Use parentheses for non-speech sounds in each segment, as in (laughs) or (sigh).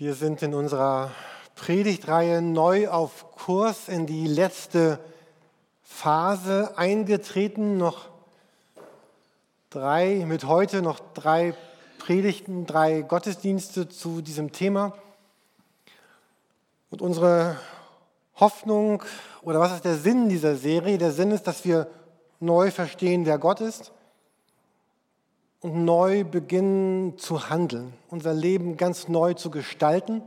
Wir sind in unserer Predigtreihe neu auf Kurs in die letzte Phase eingetreten. Noch drei, mit heute noch drei Predigten, drei Gottesdienste zu diesem Thema. Und unsere Hoffnung oder was ist der Sinn dieser Serie? Der Sinn ist, dass wir neu verstehen, wer Gott ist und neu beginnen zu handeln, unser Leben ganz neu zu gestalten.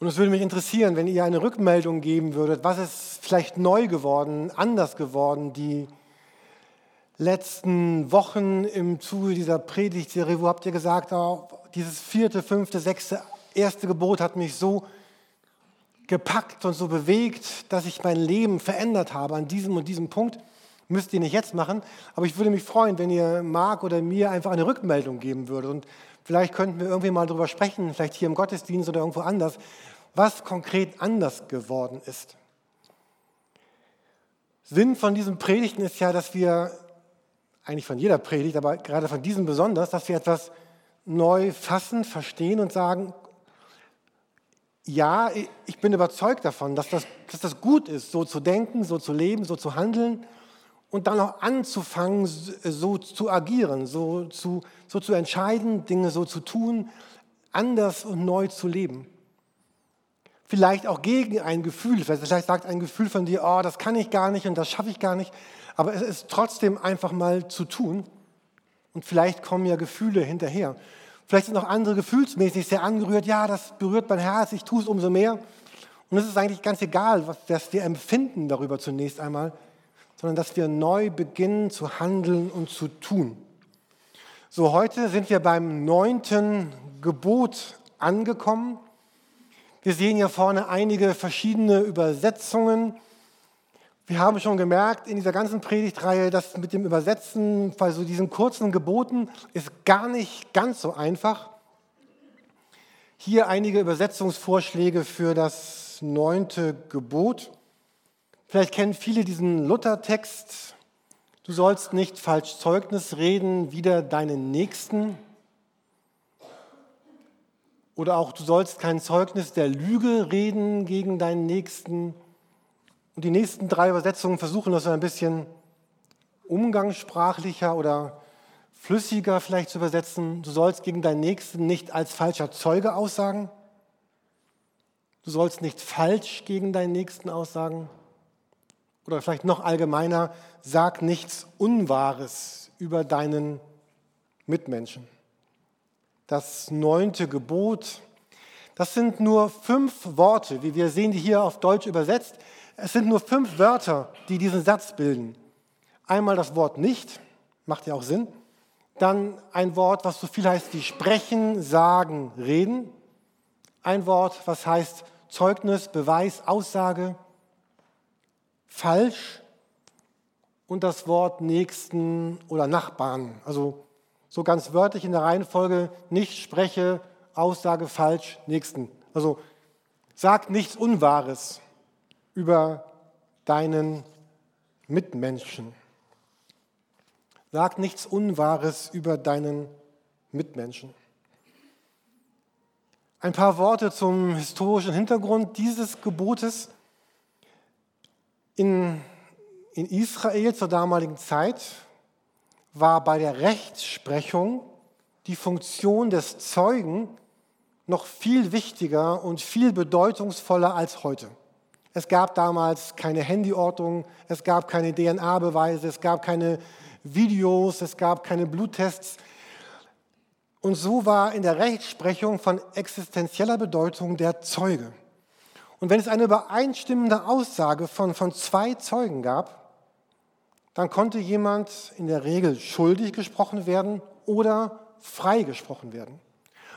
Und es würde mich interessieren, wenn ihr eine Rückmeldung geben würdet, was ist vielleicht neu geworden, anders geworden, die letzten Wochen im Zuge dieser Predigtserie, wo habt ihr gesagt, oh, dieses vierte, fünfte, sechste, erste Gebot hat mich so gepackt und so bewegt, dass ich mein Leben verändert habe an diesem und diesem Punkt. Müsst ihr nicht jetzt machen, aber ich würde mich freuen, wenn ihr Marc oder mir einfach eine Rückmeldung geben würdet. Und vielleicht könnten wir irgendwie mal darüber sprechen, vielleicht hier im Gottesdienst oder irgendwo anders, was konkret anders geworden ist. Sinn von diesen Predigten ist ja, dass wir, eigentlich von jeder Predigt, aber gerade von diesem besonders, dass wir etwas neu fassen, verstehen und sagen, ja, ich bin überzeugt davon, dass das, dass das gut ist, so zu denken, so zu leben, so zu handeln und dann auch anzufangen, so zu agieren, so zu, so zu entscheiden, Dinge so zu tun, anders und neu zu leben. Vielleicht auch gegen ein Gefühl. Vielleicht sagt ein Gefühl von dir, oh, das kann ich gar nicht und das schaffe ich gar nicht. Aber es ist trotzdem einfach mal zu tun. Und vielleicht kommen ja Gefühle hinterher. Vielleicht sind auch andere gefühlsmäßig sehr angerührt. Ja, das berührt mein Herz, ich tue es umso mehr. Und es ist eigentlich ganz egal, was wir empfinden darüber zunächst einmal sondern dass wir neu beginnen zu handeln und zu tun. So, heute sind wir beim neunten Gebot angekommen. Wir sehen hier vorne einige verschiedene Übersetzungen. Wir haben schon gemerkt in dieser ganzen Predigtreihe, dass mit dem Übersetzen bei so diesen kurzen Geboten ist gar nicht ganz so einfach. Hier einige Übersetzungsvorschläge für das neunte Gebot. Vielleicht kennen viele diesen Luthertext. Du sollst nicht falsch Zeugnis reden wider deinen Nächsten. Oder auch, du sollst kein Zeugnis der Lüge reden gegen deinen Nächsten. Und die nächsten drei Übersetzungen versuchen das ein bisschen umgangssprachlicher oder flüssiger vielleicht zu übersetzen. Du sollst gegen deinen Nächsten nicht als falscher Zeuge aussagen. Du sollst nicht falsch gegen deinen Nächsten aussagen. Oder vielleicht noch allgemeiner, sag nichts Unwahres über deinen Mitmenschen. Das neunte Gebot, das sind nur fünf Worte, wie wir sehen, die hier auf Deutsch übersetzt. Es sind nur fünf Wörter, die diesen Satz bilden. Einmal das Wort nicht, macht ja auch Sinn. Dann ein Wort, was so viel heißt wie sprechen, sagen, reden. Ein Wort, was heißt Zeugnis, Beweis, Aussage falsch und das Wort Nächsten oder Nachbarn. Also so ganz wörtlich in der Reihenfolge, nicht spreche, Aussage falsch, Nächsten. Also sag nichts Unwahres über deinen Mitmenschen. Sag nichts Unwahres über deinen Mitmenschen. Ein paar Worte zum historischen Hintergrund dieses Gebotes. In, in Israel zur damaligen Zeit war bei der Rechtsprechung die Funktion des Zeugen noch viel wichtiger und viel bedeutungsvoller als heute. Es gab damals keine Handyortung, es gab keine DNA-Beweise, es gab keine Videos, es gab keine Bluttests. Und so war in der Rechtsprechung von existenzieller Bedeutung der Zeuge. Und wenn es eine übereinstimmende Aussage von, von zwei Zeugen gab, dann konnte jemand in der Regel schuldig gesprochen werden oder frei gesprochen werden.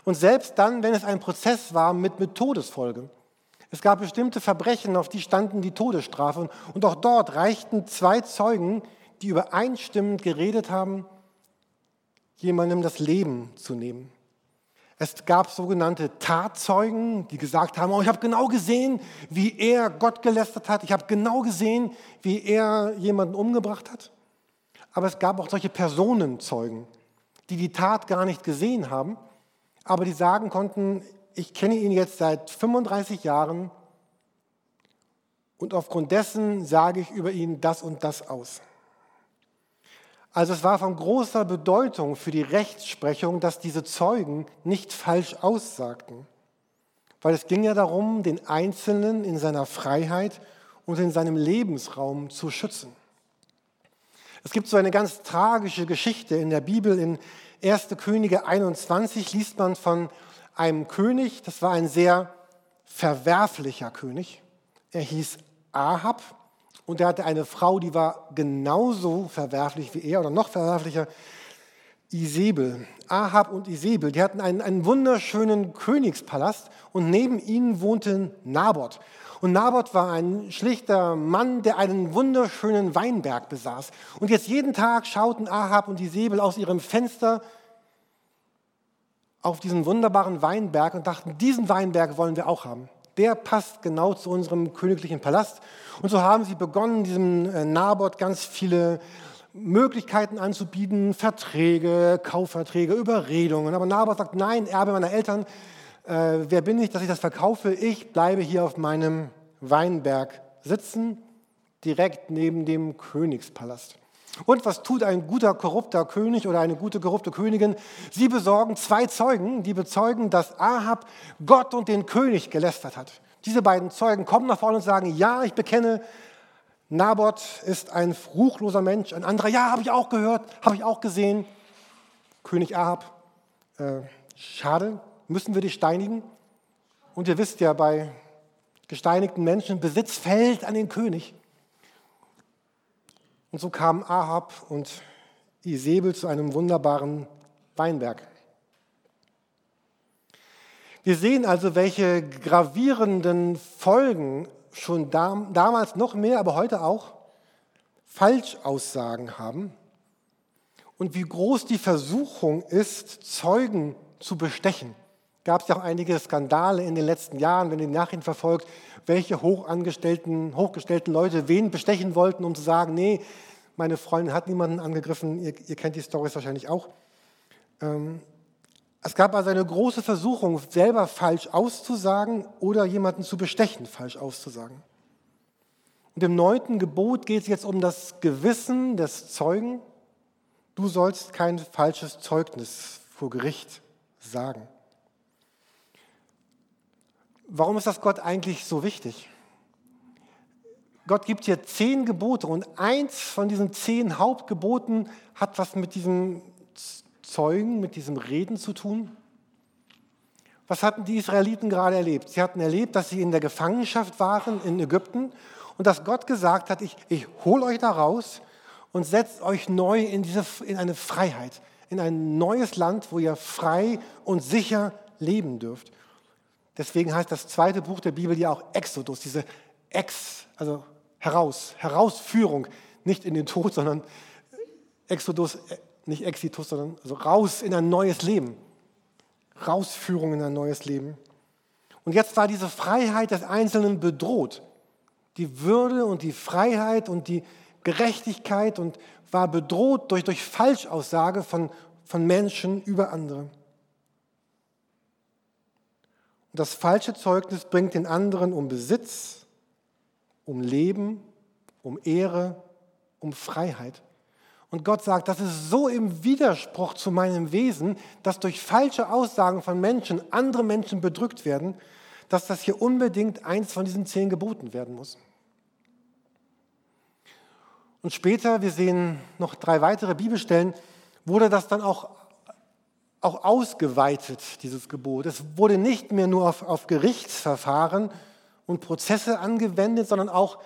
Und selbst dann, wenn es ein Prozess war mit, mit Todesfolge. Es gab bestimmte Verbrechen, auf die standen die Todesstrafe. Und auch dort reichten zwei Zeugen, die übereinstimmend geredet haben, jemandem das Leben zu nehmen. Es gab sogenannte Tatzeugen, die gesagt haben, oh, ich habe genau gesehen, wie er Gott gelästert hat. Ich habe genau gesehen, wie er jemanden umgebracht hat. Aber es gab auch solche Personenzeugen, die die Tat gar nicht gesehen haben, aber die sagen konnten, ich kenne ihn jetzt seit 35 Jahren und aufgrund dessen sage ich über ihn das und das aus. Also es war von großer Bedeutung für die Rechtsprechung, dass diese Zeugen nicht falsch aussagten, weil es ging ja darum, den Einzelnen in seiner Freiheit und in seinem Lebensraum zu schützen. Es gibt so eine ganz tragische Geschichte in der Bibel. In 1. Könige 21 liest man von einem König, das war ein sehr verwerflicher König. Er hieß Ahab und er hatte eine Frau, die war genauso verwerflich wie er oder noch verwerflicher, Isabel. Ahab und Isabel, die hatten einen, einen wunderschönen Königspalast und neben ihnen wohnte Naboth. Und Naboth war ein schlichter Mann, der einen wunderschönen Weinberg besaß. Und jetzt jeden Tag schauten Ahab und Isabel aus ihrem Fenster auf diesen wunderbaren Weinberg und dachten, diesen Weinberg wollen wir auch haben der passt genau zu unserem königlichen Palast. Und so haben sie begonnen, diesem äh, Naboth ganz viele Möglichkeiten anzubieten, Verträge, Kaufverträge, Überredungen. Aber Naboth sagt, nein, Erbe meiner Eltern, äh, wer bin ich, dass ich das verkaufe? Ich bleibe hier auf meinem Weinberg sitzen, direkt neben dem Königspalast. Und was tut ein guter korrupter König oder eine gute korrupte Königin? Sie besorgen zwei Zeugen, die bezeugen, dass Ahab Gott und den König gelästert hat. Diese beiden Zeugen kommen nach vorne und sagen, ja, ich bekenne, Naboth ist ein ruchloser Mensch. Ein anderer, ja, habe ich auch gehört, habe ich auch gesehen. König Ahab, äh, schade, müssen wir dich steinigen? Und ihr wisst ja, bei gesteinigten Menschen, Besitz fällt an den König. Und so kamen Ahab und Isabel zu einem wunderbaren Weinberg. Wir sehen also, welche gravierenden Folgen schon damals noch mehr, aber heute auch Falschaussagen haben und wie groß die Versuchung ist, Zeugen zu bestechen. Gab es ja auch einige Skandale in den letzten Jahren, wenn ihr die Nachrichten verfolgt, welche hochangestellten, hochgestellten Leute wen bestechen wollten, um zu sagen, nee, meine Freundin hat niemanden angegriffen, ihr, ihr kennt die Storys wahrscheinlich auch. Ähm, es gab also eine große Versuchung, selber falsch auszusagen oder jemanden zu bestechen, falsch auszusagen. Und im neunten Gebot geht es jetzt um das Gewissen des Zeugen. Du sollst kein falsches Zeugnis vor Gericht sagen. Warum ist das Gott eigentlich so wichtig? Gott gibt hier zehn Gebote und eins von diesen zehn Hauptgeboten hat was mit diesem Zeugen, mit diesem Reden zu tun. Was hatten die Israeliten gerade erlebt? Sie hatten erlebt, dass sie in der Gefangenschaft waren in Ägypten und dass Gott gesagt hat, ich, ich hole euch da raus und setzt euch neu in, diese, in eine Freiheit, in ein neues Land, wo ihr frei und sicher leben dürft. Deswegen heißt das zweite Buch der Bibel ja auch Exodus, diese Ex, also heraus, Herausführung, nicht in den Tod, sondern Exodus, nicht Exitus, sondern also raus in ein neues Leben. Rausführung in ein neues Leben. Und jetzt war diese Freiheit des Einzelnen bedroht. Die Würde und die Freiheit und die Gerechtigkeit und war bedroht durch, durch Falschaussage von, von Menschen über andere. Das falsche Zeugnis bringt den anderen um Besitz, um Leben, um Ehre, um Freiheit. Und Gott sagt, das ist so im Widerspruch zu meinem Wesen, dass durch falsche Aussagen von Menschen andere Menschen bedrückt werden, dass das hier unbedingt eins von diesen zehn Geboten werden muss. Und später, wir sehen noch drei weitere Bibelstellen, wurde das dann auch, auch ausgeweitet, dieses Gebot. Es wurde nicht mehr nur auf, auf Gerichtsverfahren und Prozesse angewendet, sondern auch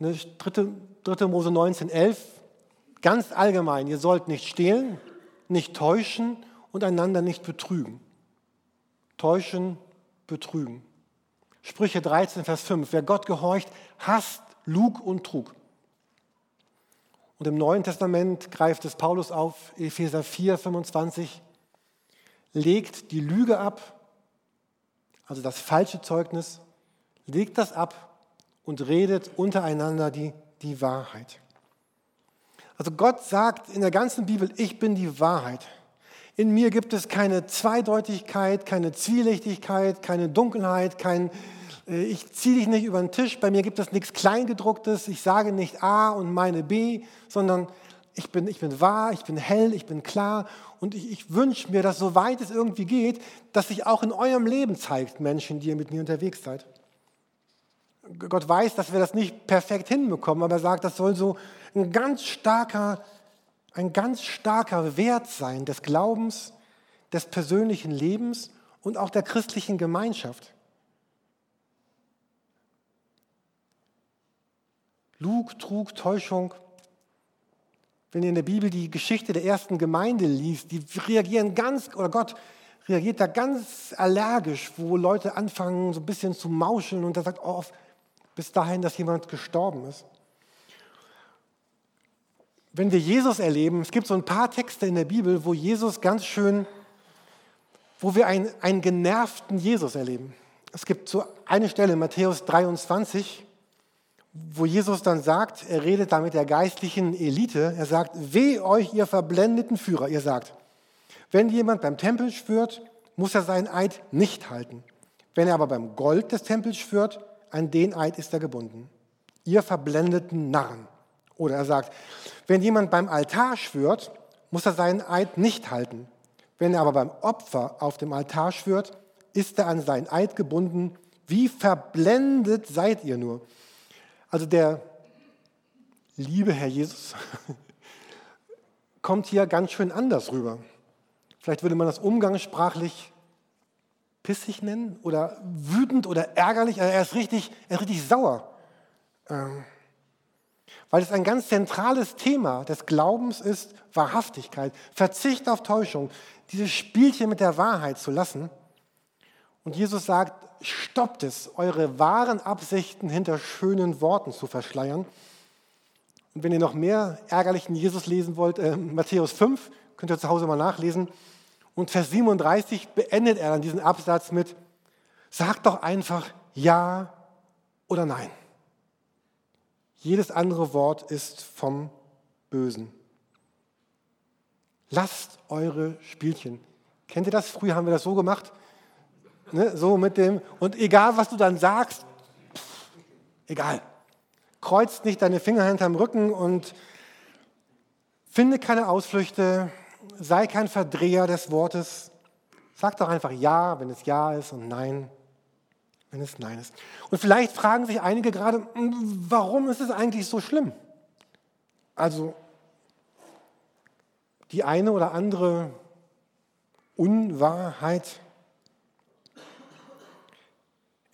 eine 3. 3. Mose 19, 11, ganz allgemein, ihr sollt nicht stehlen, nicht täuschen und einander nicht betrügen. Täuschen, betrügen. Sprüche 13, Vers 5, wer Gott gehorcht, hasst Lug und Trug. Und im Neuen Testament greift es Paulus auf, Epheser 4, 25, legt die Lüge ab, also das falsche Zeugnis, legt das ab und redet untereinander die, die Wahrheit. Also Gott sagt in der ganzen Bibel, ich bin die Wahrheit. In mir gibt es keine Zweideutigkeit, keine Zwielichtigkeit, keine Dunkelheit, kein, äh, ich ziehe dich nicht über den Tisch, bei mir gibt es nichts Kleingedrucktes, ich sage nicht A und meine B, sondern ich bin, ich bin wahr, ich bin hell, ich bin klar und ich, ich wünsche mir, dass soweit es irgendwie geht, dass sich auch in eurem Leben zeigt, Menschen, die ihr mit mir unterwegs seid. Gott weiß, dass wir das nicht perfekt hinbekommen, aber er sagt, das soll so ein ganz starker, ein ganz starker Wert sein des Glaubens, des persönlichen Lebens und auch der christlichen Gemeinschaft. Lug, Trug, Täuschung. Wenn ihr in der Bibel die Geschichte der ersten Gemeinde liest, die reagieren ganz, oder Gott reagiert da ganz allergisch, wo Leute anfangen, so ein bisschen zu mauscheln und er sagt, oh, bis dahin, dass jemand gestorben ist. Wenn wir Jesus erleben, es gibt so ein paar Texte in der Bibel, wo Jesus ganz schön, wo wir einen, einen genervten Jesus erleben. Es gibt so eine Stelle in Matthäus 23, wo Jesus dann sagt, er redet da mit der geistlichen Elite, er sagt, weh euch, ihr verblendeten Führer, ihr sagt, wenn jemand beim Tempel schwört, muss er seinen Eid nicht halten. Wenn er aber beim Gold des Tempels schwört, an den Eid ist er gebunden. Ihr verblendeten Narren. Oder er sagt, wenn jemand beim Altar schwört, muss er seinen Eid nicht halten. Wenn er aber beim Opfer auf dem Altar schwört, ist er an seinen Eid gebunden. Wie verblendet seid ihr nur? Also der liebe Herr Jesus (laughs) kommt hier ganz schön anders rüber. Vielleicht würde man das umgangssprachlich pissig nennen oder wütend oder ärgerlich. Also er ist richtig, er ist richtig sauer. Ähm, weil es ein ganz zentrales Thema des Glaubens ist, Wahrhaftigkeit, Verzicht auf Täuschung, dieses Spielchen mit der Wahrheit zu lassen. Und Jesus sagt, stoppt es, eure wahren Absichten hinter schönen Worten zu verschleiern. Und wenn ihr noch mehr ärgerlichen Jesus lesen wollt, äh, Matthäus 5, könnt ihr zu Hause mal nachlesen. Und Vers 37 beendet er dann diesen Absatz mit, sagt doch einfach Ja oder Nein. Jedes andere Wort ist vom Bösen. Lasst eure Spielchen. Kennt ihr das? Früher haben wir das so gemacht. Ne? So mit dem, und egal was du dann sagst, pff, egal. Kreuzt nicht deine Finger hinterm Rücken und finde keine Ausflüchte, sei kein Verdreher des Wortes. Sag doch einfach Ja, wenn es Ja ist und Nein, wenn es Nein ist. Und vielleicht fragen sich einige gerade, warum ist es eigentlich so schlimm? Also die eine oder andere Unwahrheit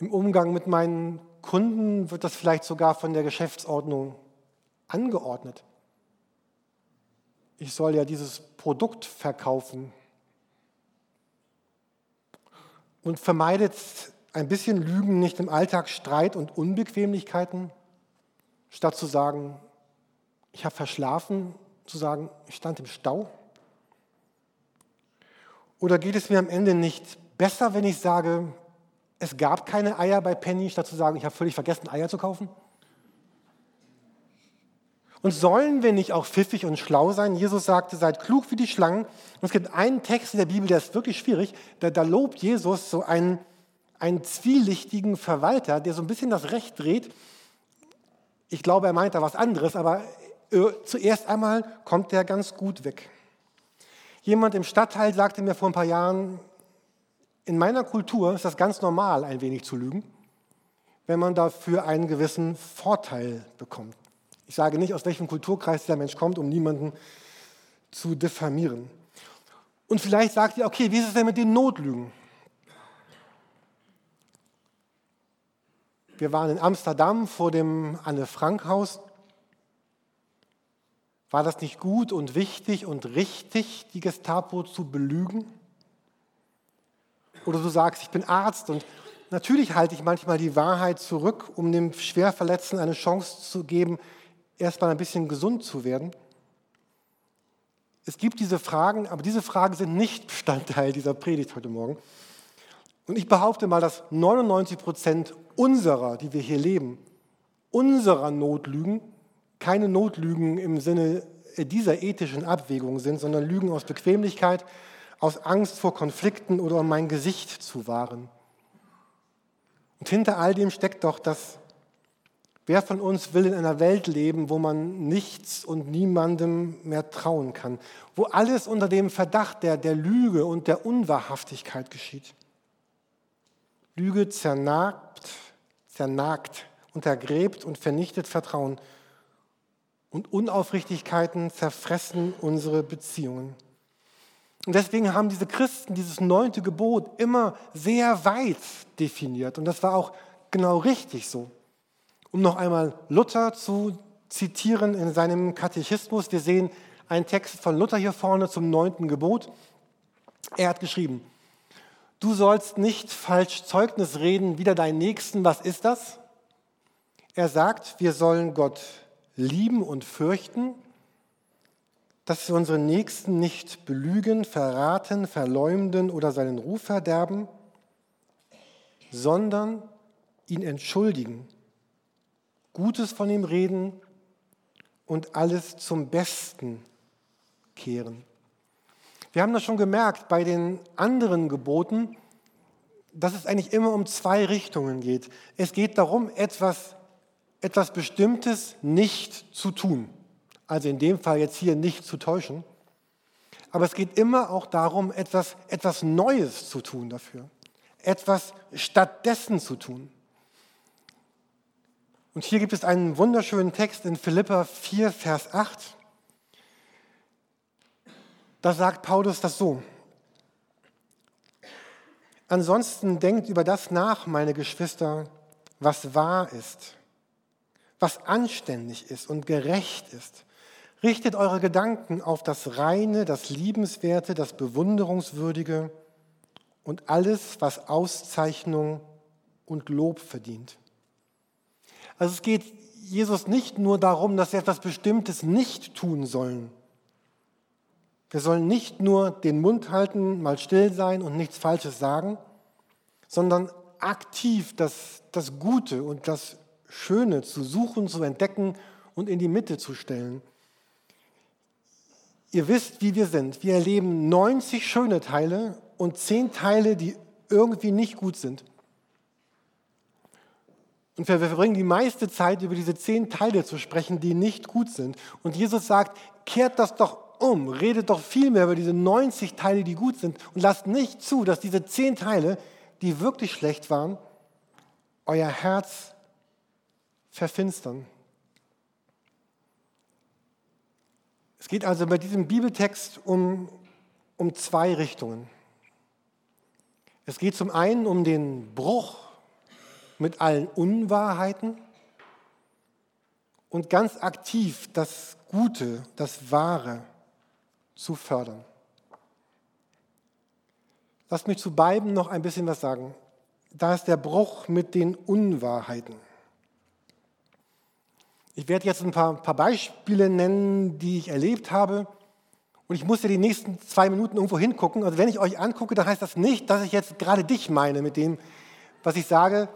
im Umgang mit meinen Kunden wird das vielleicht sogar von der Geschäftsordnung angeordnet ich soll ja dieses Produkt verkaufen. Und vermeidet ein bisschen Lügen nicht im Alltag Streit und Unbequemlichkeiten, statt zu sagen, ich habe verschlafen, zu sagen, ich stand im Stau? Oder geht es mir am Ende nicht besser, wenn ich sage, es gab keine Eier bei Penny, statt zu sagen, ich habe völlig vergessen, Eier zu kaufen? Und sollen wir nicht auch pfiffig und schlau sein? Jesus sagte, seid klug wie die Schlangen. Und es gibt einen Text in der Bibel, der ist wirklich schwierig. Da, da lobt Jesus so einen, einen zwielichtigen Verwalter, der so ein bisschen das Recht dreht. Ich glaube, er meint da was anderes, aber äh, zuerst einmal kommt der ganz gut weg. Jemand im Stadtteil sagte mir vor ein paar Jahren, in meiner Kultur ist das ganz normal, ein wenig zu lügen, wenn man dafür einen gewissen Vorteil bekommt. Ich sage nicht, aus welchem Kulturkreis der Mensch kommt, um niemanden zu diffamieren. Und vielleicht sagt ihr, okay, wie ist es denn mit den Notlügen? Wir waren in Amsterdam vor dem Anne-Frank-Haus. War das nicht gut und wichtig und richtig, die Gestapo zu belügen? Oder du sagst, ich bin Arzt und natürlich halte ich manchmal die Wahrheit zurück, um dem Schwerverletzten eine Chance zu geben, erstmal ein bisschen gesund zu werden. Es gibt diese Fragen, aber diese Fragen sind nicht Bestandteil dieser Predigt heute Morgen. Und ich behaupte mal, dass 99 Prozent unserer, die wir hier leben, unserer Notlügen keine Notlügen im Sinne dieser ethischen Abwägung sind, sondern Lügen aus Bequemlichkeit, aus Angst vor Konflikten oder um mein Gesicht zu wahren. Und hinter all dem steckt doch das, wer von uns will in einer Welt leben, wo man nichts und niemandem mehr trauen kann, wo alles unter dem Verdacht der, der Lüge und der Unwahrhaftigkeit geschieht. Lüge zernagt, zernagt, untergräbt und vernichtet Vertrauen. Und Unaufrichtigkeiten zerfressen unsere Beziehungen. Und deswegen haben diese Christen dieses neunte Gebot immer sehr weit definiert. Und das war auch genau richtig so. Um noch einmal Luther zu zitieren in seinem Katechismus, wir sehen einen Text von Luther hier vorne zum neunten Gebot. Er hat geschrieben, du sollst nicht falsch Zeugnis reden wider deinen Nächsten. Was ist das? Er sagt, wir sollen Gott lieben und fürchten dass wir unseren Nächsten nicht belügen, verraten, verleumden oder seinen Ruf verderben, sondern ihn entschuldigen, Gutes von ihm reden und alles zum Besten kehren. Wir haben das schon gemerkt bei den anderen Geboten, dass es eigentlich immer um zwei Richtungen geht. Es geht darum, etwas, etwas Bestimmtes nicht zu tun also in dem Fall jetzt hier nicht zu täuschen. Aber es geht immer auch darum, etwas, etwas Neues zu tun dafür, etwas stattdessen zu tun. Und hier gibt es einen wunderschönen Text in Philippa 4, Vers 8. Da sagt Paulus das so. Ansonsten denkt über das nach, meine Geschwister, was wahr ist, was anständig ist und gerecht ist, Richtet eure Gedanken auf das Reine, das Liebenswerte, das Bewunderungswürdige und alles, was Auszeichnung und Lob verdient. Also es geht Jesus nicht nur darum, dass wir etwas Bestimmtes nicht tun sollen. Wir sollen nicht nur den Mund halten, mal still sein und nichts Falsches sagen, sondern aktiv das, das Gute und das Schöne zu suchen, zu entdecken und in die Mitte zu stellen. Ihr wisst, wie wir sind. Wir erleben 90 schöne Teile und 10 Teile, die irgendwie nicht gut sind. Und wir verbringen die meiste Zeit, über diese 10 Teile zu sprechen, die nicht gut sind. Und Jesus sagt, kehrt das doch um, redet doch viel mehr über diese 90 Teile, die gut sind und lasst nicht zu, dass diese 10 Teile, die wirklich schlecht waren, euer Herz verfinstern. Es geht also bei diesem Bibeltext um, um zwei Richtungen. Es geht zum einen um den Bruch mit allen Unwahrheiten und ganz aktiv das Gute, das Wahre zu fördern. Lasst mich zu beiden noch ein bisschen was sagen. Da ist der Bruch mit den Unwahrheiten. Ich werde jetzt ein paar, paar Beispiele nennen, die ich erlebt habe. Und ich muss ja die nächsten zwei Minuten irgendwo hingucken. Also wenn ich euch angucke, dann heißt das nicht, dass ich jetzt gerade dich meine mit dem, was ich sage.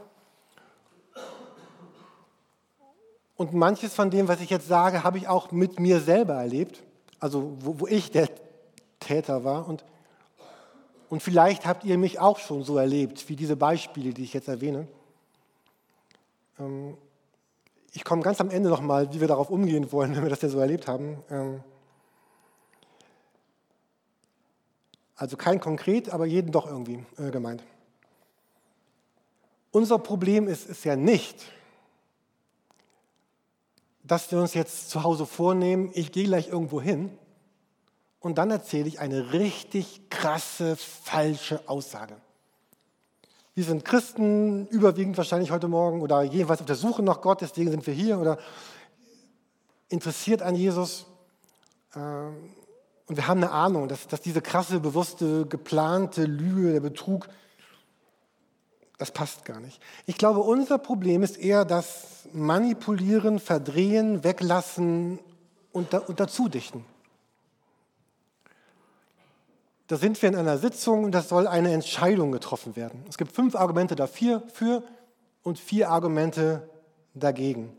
Und manches von dem, was ich jetzt sage, habe ich auch mit mir selber erlebt. Also wo, wo ich der Täter war. Und, und vielleicht habt ihr mich auch schon so erlebt, wie diese Beispiele, die ich jetzt erwähne. Ähm, ich komme ganz am Ende nochmal, wie wir darauf umgehen wollen, (laughs) wenn wir das ja so erlebt haben. Ähm, also kein konkret, aber jeden doch irgendwie äh, gemeint. Unser Problem ist, ist ja nicht, dass wir uns jetzt zu Hause vornehmen, ich gehe gleich irgendwo hin und dann erzähle ich eine richtig krasse, falsche Aussage. Wir sind Christen, überwiegend wahrscheinlich heute Morgen oder jedenfalls auf der Suche nach Gott, deswegen sind wir hier oder interessiert an Jesus. Ähm, und wir haben eine Ahnung, dass, dass diese krasse, bewusste, geplante Lüge, der Betrug, das passt gar nicht. Ich glaube, unser Problem ist eher das Manipulieren, Verdrehen, Weglassen und, und dazudichten. Da sind wir in einer Sitzung und das soll eine Entscheidung getroffen werden. Es gibt fünf Argumente dafür für und vier Argumente dagegen.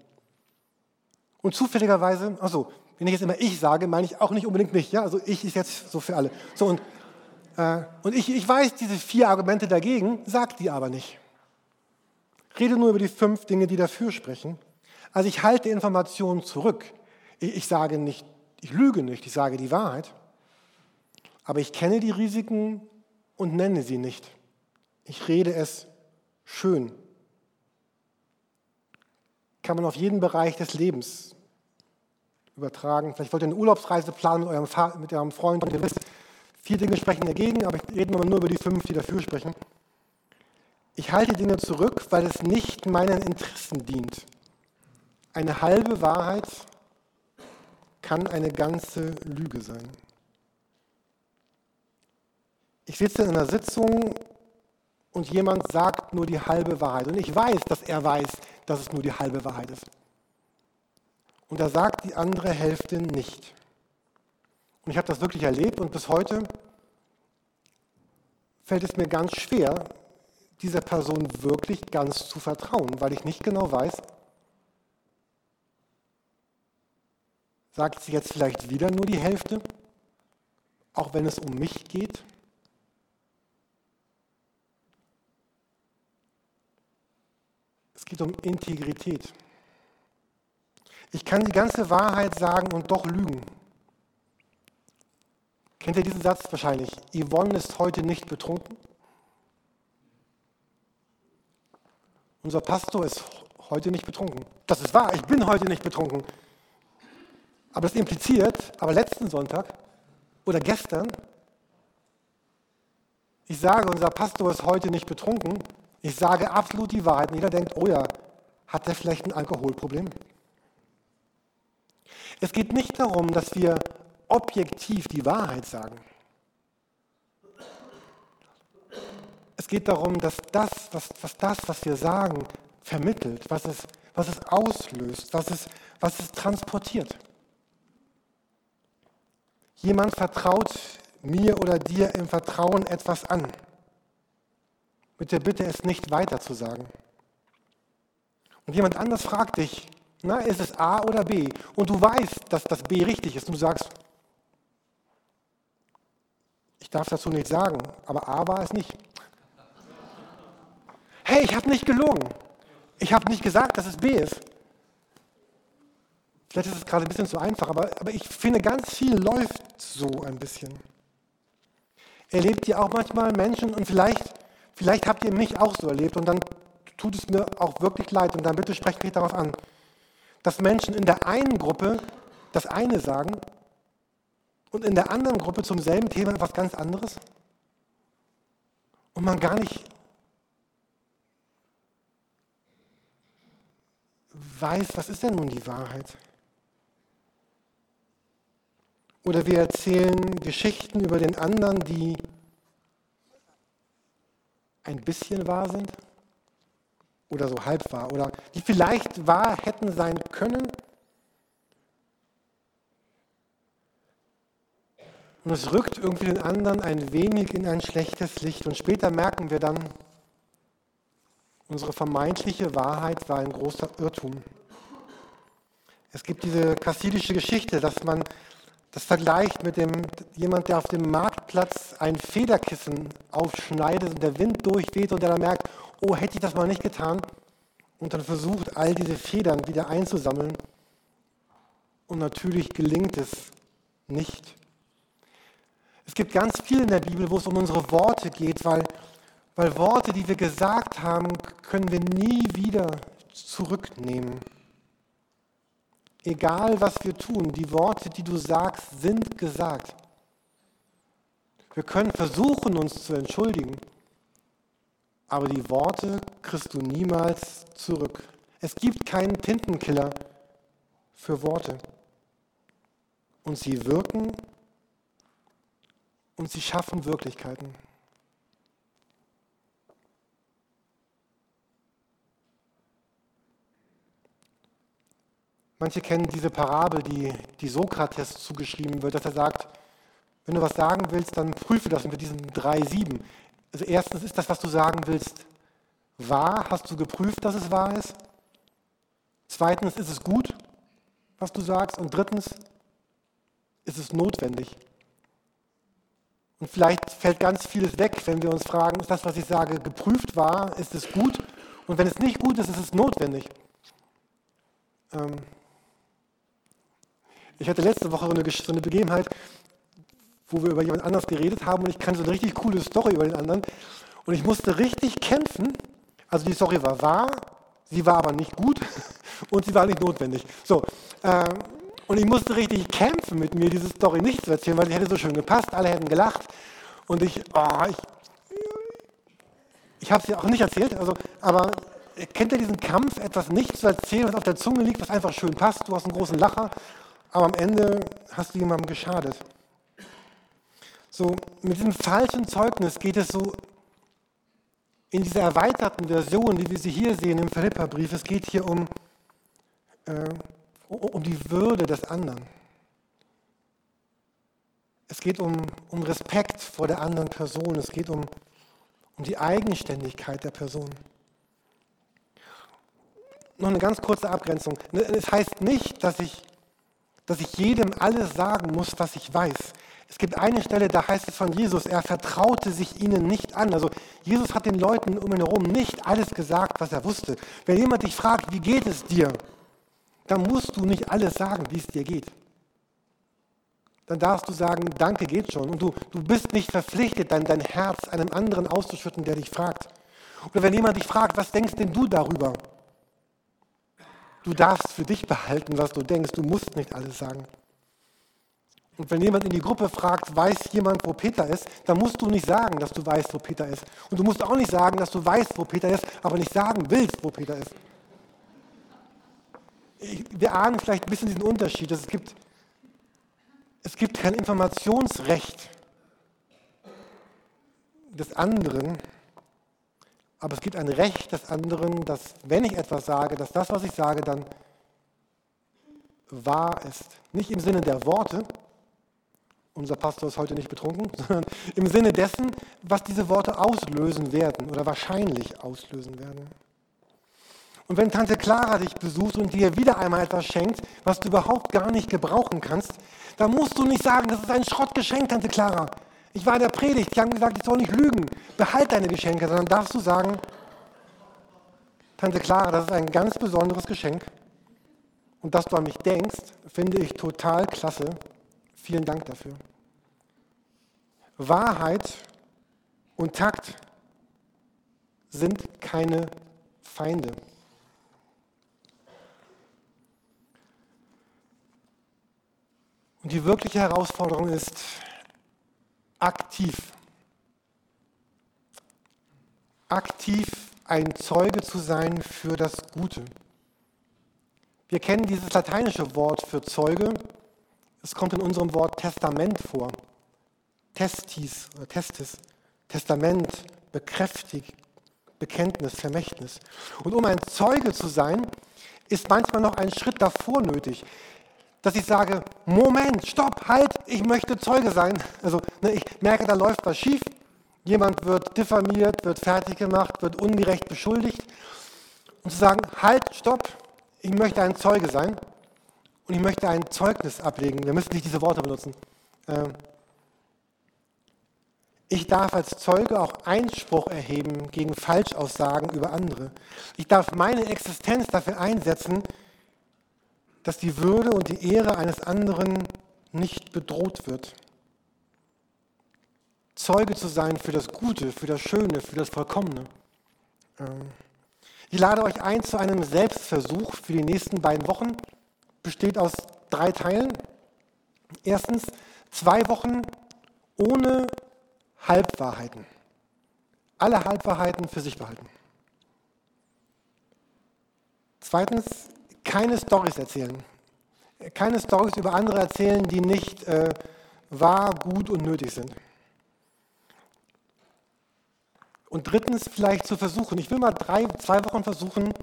Und zufälligerweise, also wenn ich jetzt immer ich sage, meine ich auch nicht unbedingt mich, ja, also ich ist jetzt so für alle. So und Äh, und ich, ich weiß diese vier Argumente dagegen, sag die aber nicht. Rede nur über die fünf Dinge, die dafür sprechen. Also ich halte Informationen zurück. Ich, ich sage nicht, ich lüge nicht, ich sage die Wahrheit. Aber ich kenne die Risiken und nenne sie nicht. Ich rede es schön. Kann man auf jeden Bereich des Lebens übertragen. Vielleicht wollt ihr eine Urlaubsreise planen mit eurem, Fahr mit eurem Freund und ihr wisst, vier Dinge sprechen dagegen, aber ich rede nur über die fünf, die dafür sprechen. Ich halte Dinge zurück, weil es nicht meinen Interessen dient. Eine halbe Wahrheit kann eine ganze Lüge sein. Ich sitze in einer Sitzung und jemand sagt nur die halbe Wahrheit. Und ich weiß, dass er weiß, dass es nur die halbe Wahrheit ist. Und er sagt die andere Hälfte nicht. Und ich habe das wirklich erlebt und bis heute fällt es mir ganz schwer, dieser Person wirklich ganz zu vertrauen, weil ich nicht genau weiß, sagt sie jetzt vielleicht wieder nur die Hälfte, auch wenn es um mich geht. Es geht um Integrität. Ich kann die ganze Wahrheit sagen und doch lügen. Kennt ihr diesen Satz wahrscheinlich? Yvonne ist heute nicht betrunken. Unser Pastor ist heute nicht betrunken. Das ist wahr, ich bin heute nicht betrunken. Aber das impliziert, aber letzten Sonntag oder gestern, ich sage, unser Pastor ist heute nicht betrunken, ich sage absolut die Wahrheit. Und jeder denkt, oh ja, hat er vielleicht ein Alkoholproblem? Es geht nicht darum, dass wir objektiv die Wahrheit sagen. Es geht darum, dass das, was, was das, was wir sagen, vermittelt, was es, was es auslöst, was es, was es transportiert. Jemand vertraut mir oder dir im Vertrauen etwas an mit der Bitte, es nicht weiter zu sagen. Und jemand anders fragt dich, na, ist es A oder B? Und du weißt, dass das B richtig ist. Und du sagst, ich darf dazu nichts sagen, aber A war es nicht. Hey, ich habe nicht gelogen. Ich habe nicht gesagt, dass es B ist. Vielleicht ist es gerade ein bisschen zu einfach, aber, aber ich finde, ganz viel läuft so ein bisschen. Erlebt ihr auch manchmal Menschen und vielleicht Vielleicht habt ihr mich auch so erlebt und dann tut es mir auch wirklich leid und dann bitte sprecht mich darauf an, dass Menschen in der einen Gruppe das eine sagen und in der anderen Gruppe zum selben Thema etwas ganz anderes und man gar nicht weiß, was ist denn nun die Wahrheit. Oder wir erzählen Geschichten über den anderen, die ein bisschen wahr sind oder so halb wahr oder die vielleicht wahr hätten sein können. Und es rückt irgendwie den anderen ein wenig in ein schlechtes Licht. Und später merken wir dann, unsere vermeintliche Wahrheit war ein großer Irrtum. Es gibt diese kassidische Geschichte, dass man das vergleicht mit dem, jemand, der auf dem Marktplatz ein Federkissen aufschneidet und der Wind durchweht und der dann merkt, oh, hätte ich das mal nicht getan. Und dann versucht, all diese Federn wieder einzusammeln. Und natürlich gelingt es nicht. Es gibt ganz viel in der Bibel, wo es um unsere Worte geht, weil, weil Worte, die wir gesagt haben, können wir nie wieder zurücknehmen. Egal was wir tun, die Worte, die du sagst, sind gesagt. Wir können versuchen, uns zu entschuldigen, aber die Worte kriegst du niemals zurück. Es gibt keinen Tintenkiller für Worte. Und sie wirken und sie schaffen Wirklichkeiten. Manche kennen diese Parabel, die, die Sokrates zugeschrieben wird, dass er sagt, wenn du was sagen willst, dann prüfe das mit diesen drei Sieben. Also erstens ist das, was du sagen willst, wahr? Hast du geprüft, dass es wahr ist? Zweitens ist es gut, was du sagst? Und drittens ist es notwendig. Und vielleicht fällt ganz vieles weg, wenn wir uns fragen, ist das, was ich sage, geprüft war? Ist es gut? Und wenn es nicht gut ist, ist es notwendig. Ähm ich hatte letzte Woche so eine, so eine Begebenheit, wo wir über jemand anders geredet haben und ich kannte so eine richtig coole Story über den anderen. Und ich musste richtig kämpfen. Also die Story war wahr, sie war aber nicht gut (laughs) und sie war nicht notwendig. So, äh, und ich musste richtig kämpfen mit mir, diese Story nicht zu erzählen, weil sie hätte so schön gepasst, alle hätten gelacht. Und ich, oh, ich, ich habe sie auch nicht erzählt, also, aber kennt ihr diesen Kampf, etwas nicht zu erzählen, was auf der Zunge liegt, was einfach schön passt? Du hast einen großen Lacher, aber am Ende hast du jemandem geschadet. So, mit diesem falschen Zeugnis geht es so in dieser erweiterten Version, wie wir sie hier sehen im Philipperbrief. Es geht hier um, äh, um die Würde des anderen. Es geht um, um Respekt vor der anderen Person. Es geht um, um die Eigenständigkeit der Person. Noch eine ganz kurze Abgrenzung. Es heißt nicht, dass ich, dass ich jedem alles sagen muss, was ich weiß. Es gibt eine Stelle, da heißt es von Jesus, er vertraute sich ihnen nicht an. Also Jesus hat den Leuten um ihn herum nicht alles gesagt, was er wusste. Wenn jemand dich fragt, wie geht es dir, dann musst du nicht alles sagen, wie es dir geht. Dann darfst du sagen, danke geht schon. Und du, du bist nicht verpflichtet, dein, dein Herz einem anderen auszuschütten, der dich fragt. Oder wenn jemand dich fragt, was denkst denn du darüber? Du darfst für dich behalten, was du denkst. Du musst nicht alles sagen. Und wenn jemand in die Gruppe fragt, weiß jemand, wo Peter ist, dann musst du nicht sagen, dass du weißt, wo Peter ist. Und du musst auch nicht sagen, dass du weißt, wo Peter ist, aber nicht sagen willst, wo Peter ist. Wir ahnen vielleicht ein bisschen diesen Unterschied. Es gibt, es gibt kein Informationsrecht des anderen, aber es gibt ein Recht des anderen, dass wenn ich etwas sage, dass das, was ich sage, dann wahr ist. Nicht im Sinne der Worte, unser Pastor ist heute nicht betrunken, (laughs) sondern im Sinne dessen, was diese Worte auslösen werden oder wahrscheinlich auslösen werden. Und wenn Tante Clara dich besucht und dir wieder einmal etwas schenkt, was du überhaupt gar nicht gebrauchen kannst, dann musst du nicht sagen, das ist ein Schrottgeschenk, Tante Clara. Ich war in der Predigt, die haben gesagt, ich soll nicht lügen. Behalt deine Geschenke, sondern darfst du sagen, Tante Clara, das ist ein ganz besonderes Geschenk. Und dass du an mich denkst, finde ich total klasse. Vielen Dank dafür. Wahrheit und Takt sind keine Feinde. Und die wirkliche Herausforderung ist aktiv. Aktiv ein Zeuge zu sein für das Gute. Wir kennen dieses lateinische Wort für Zeuge, es kommt in unserem Wort Testament vor. Testis Testis. Testament, bekräftigt, Bekenntnis, Vermächtnis. Und um ein Zeuge zu sein, ist manchmal noch ein Schritt davor nötig, dass ich sage, Moment, stopp, halt, ich möchte Zeuge sein. Also ne, ich merke, da läuft was schief. Jemand wird diffamiert, wird fertig gemacht, wird ungerecht beschuldigt. Und zu sagen, halt, stopp, ich möchte ein Zeuge sein. Und ich möchte ein Zeugnis ablegen. Wir müssen nicht diese Worte benutzen. Ähm, ich darf als Zeuge auch Einspruch erheben gegen Falschaussagen über andere. Ich darf meine Existenz dafür einsetzen, dass die Würde und die Ehre eines anderen nicht bedroht wird. Zeuge zu sein für das Gute, für das Schöne, für das Vollkommene. Ähm, ich lade euch ein zu einem Selbstversuch für die nächsten beiden Wochen besteht aus drei Teilen. Erstens, zwei Wochen ohne Halbwahrheiten. Alle Halbwahrheiten für sich behalten. Zweitens, keine Storys erzählen. Keine Storys über andere erzählen, die nicht äh, wahr, gut und nötig sind. Und drittens, vielleicht zu versuchen, ich will mal drei, zwei Wochen versuchen,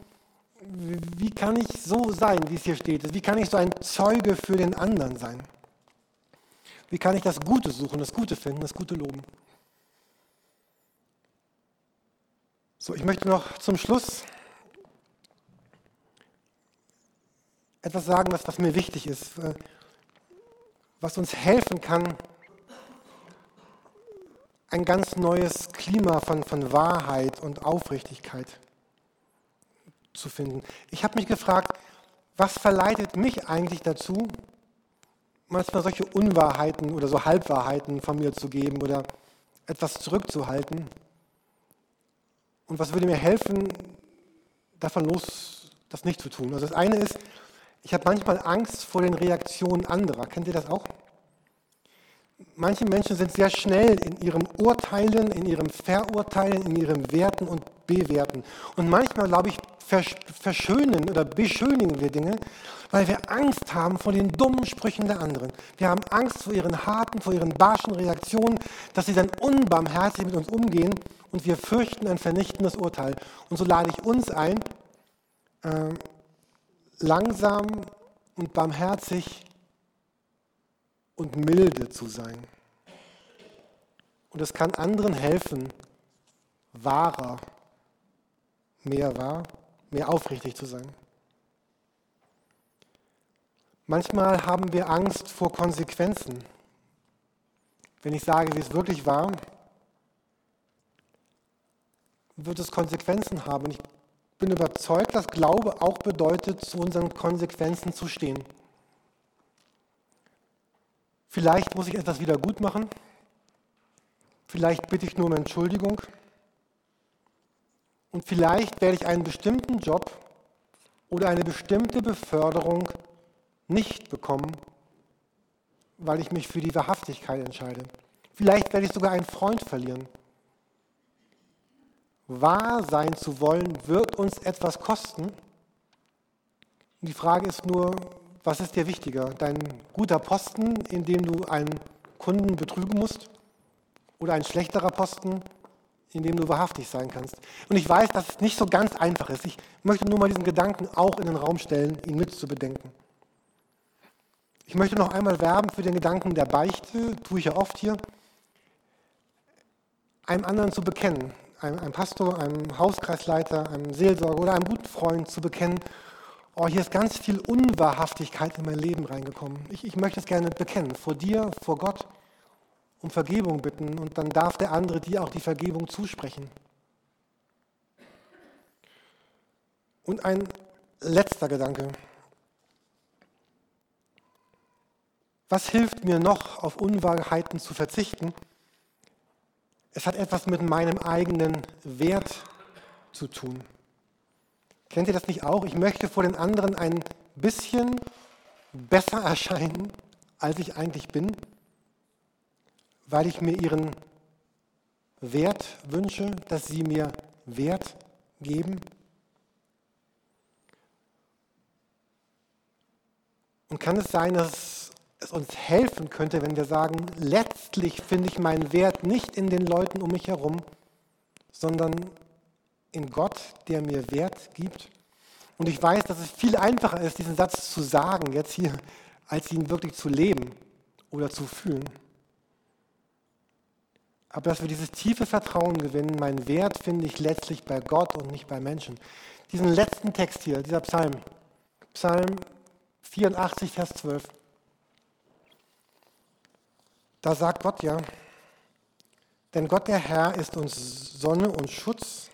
wie kann ich so sein, wie es hier steht? Wie kann ich so ein Zeuge für den anderen sein? Wie kann ich das Gute suchen, das Gute finden, das Gute loben? So, ich möchte noch zum Schluss etwas sagen, was, was mir wichtig ist, äh, was uns helfen kann, ein ganz neues Klima von, von Wahrheit und Aufrichtigkeit zu finden. Ich habe mich gefragt, was verleitet mich eigentlich dazu, manchmal solche Unwahrheiten oder so Halbwahrheiten von mir zu geben oder etwas zurückzuhalten? Und was würde mir helfen, davon los, das nicht zu tun? Also das eine ist, ich habe manchmal Angst vor den Reaktionen anderer. Kennt ihr das auch? Manche Menschen sind sehr schnell in ihrem Urteilen, in ihrem Verurteilen, in ihrem Werten und Bewerten. Und manchmal, glaube ich, verschönen oder beschönigen wir Dinge, weil wir Angst haben vor den dummen Sprüchen der anderen. Wir haben Angst vor ihren harten, vor ihren barschen Reaktionen, dass sie dann unbarmherzig mit uns umgehen und wir fürchten ein vernichtendes Urteil. Und so lade ich uns ein, äh, langsam und barmherzig und milde zu sein. Und es kann anderen helfen, wahrer, mehr wahr, mehr aufrichtig zu sein. Manchmal haben wir Angst vor Konsequenzen. Wenn ich sage, wie es wirklich war, wird es Konsequenzen haben. Ich bin überzeugt, dass Glaube auch bedeutet, zu unseren Konsequenzen zu stehen. Vielleicht muss ich etwas wieder gut machen. Vielleicht bitte ich nur um Entschuldigung. Und vielleicht werde ich einen bestimmten Job oder eine bestimmte Beförderung nicht bekommen, weil ich mich für die Wahrhaftigkeit entscheide. Vielleicht werde ich sogar einen Freund verlieren. Wahr sein zu wollen, wird uns etwas kosten. Und die Frage ist nur, was ist dir wichtiger? Dein guter Posten, in dem du einen Kunden betrügen musst? Oder ein schlechterer Posten, in dem du wahrhaftig sein kannst? Und ich weiß, dass es nicht so ganz einfach ist. Ich möchte nur mal diesen Gedanken auch in den Raum stellen, ihn mitzubedenken. Ich möchte noch einmal werben für den Gedanken der Beichte, tue ich ja oft hier, einem anderen zu bekennen, einem, einem Pastor, einem Hauskreisleiter, einem Seelsorger oder einem guten Freund zu bekennen, oh, hier ist ganz viel Unwahrhaftigkeit in mein Leben reingekommen. Ich, ich möchte es gerne bekennen, vor dir, vor Gott, um Vergebung bitten und dann darf der andere dir auch die Vergebung zusprechen. Und ein letzter Gedanke. Was hilft mir noch, auf Unwahrheiten zu verzichten? Es hat etwas mit meinem eigenen Wert zu tun. Kennt ihr das nicht auch? Ich möchte vor den anderen ein bisschen besser (laughs) erscheinen, als ich eigentlich bin, weil ich mir ihren Wert wünsche, dass sie mir Wert geben. Und kann es sein, dass es uns helfen könnte, wenn wir sagen, letztlich finde ich meinen Wert nicht in den Leuten um mich herum, sondern in Gott, der mir Wert gibt. Und ich weiß, dass es viel einfacher ist, diesen Satz zu sagen, jetzt hier, als ihn wirklich zu leben oder zu fühlen. Aber dass wir dieses tiefe Vertrauen gewinnen, meinen Wert finde ich letztlich bei Gott und nicht bei Menschen. Diesen letzten Text hier, dieser Psalm, Psalm 84, Vers 12. Da sagt Gott ja, denn Gott der Herr ist uns Sonne und Schutz.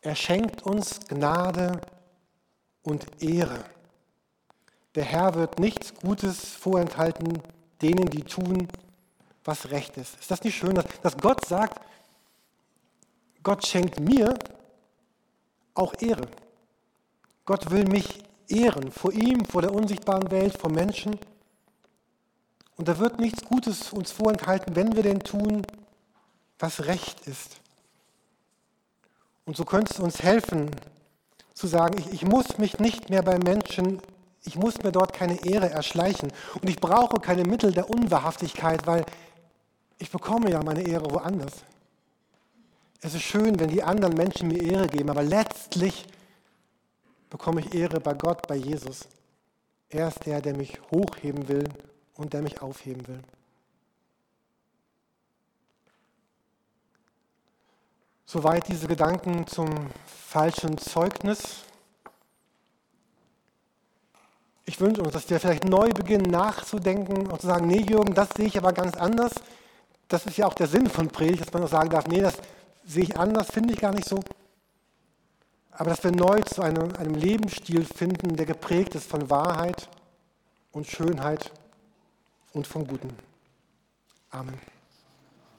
Er schenkt uns Gnade und Ehre. Der Herr wird nichts Gutes vorenthalten denen, die tun, was recht ist. Ist das nicht schön, dass, Gott sagt, Gott schenkt mir auch Ehre. Gott will mich ehren vor ihm, vor der unsichtbaren Welt, vor Menschen. Und da wird nichts Gutes uns vorenthalten, wenn wir denn tun, was recht ist. Und so könnte es uns helfen, zu sagen, ich, ich muss mich nicht mehr bei Menschen, ich muss mir dort keine Ehre erschleichen. Und ich brauche keine Mittel der Unwahrhaftigkeit, weil ich bekomme ja meine Ehre woanders. Es ist schön, wenn die anderen Menschen mir Ehre geben, aber letztlich bekomme ich Ehre bei Gott, bei Jesus. Er ist der, der mich hochheben will und der mich aufheben will. Soweit diese Gedanken zum falschen Zeugnis. Ich wünsche uns, dass wir vielleicht neu beginnen nachzudenken und zu sagen, nee Jürgen, das sehe ich aber ganz anders. das ist ja auch der Sinn von Predigt, dass man auch sagen darf, nee, das sehe ich anders, finde ich gar nicht so. Aber dass wir neu zu einem, einem Lebensstil finden, der geprägt ist von Wahrheit und Schönheit und vom Guten. Amen.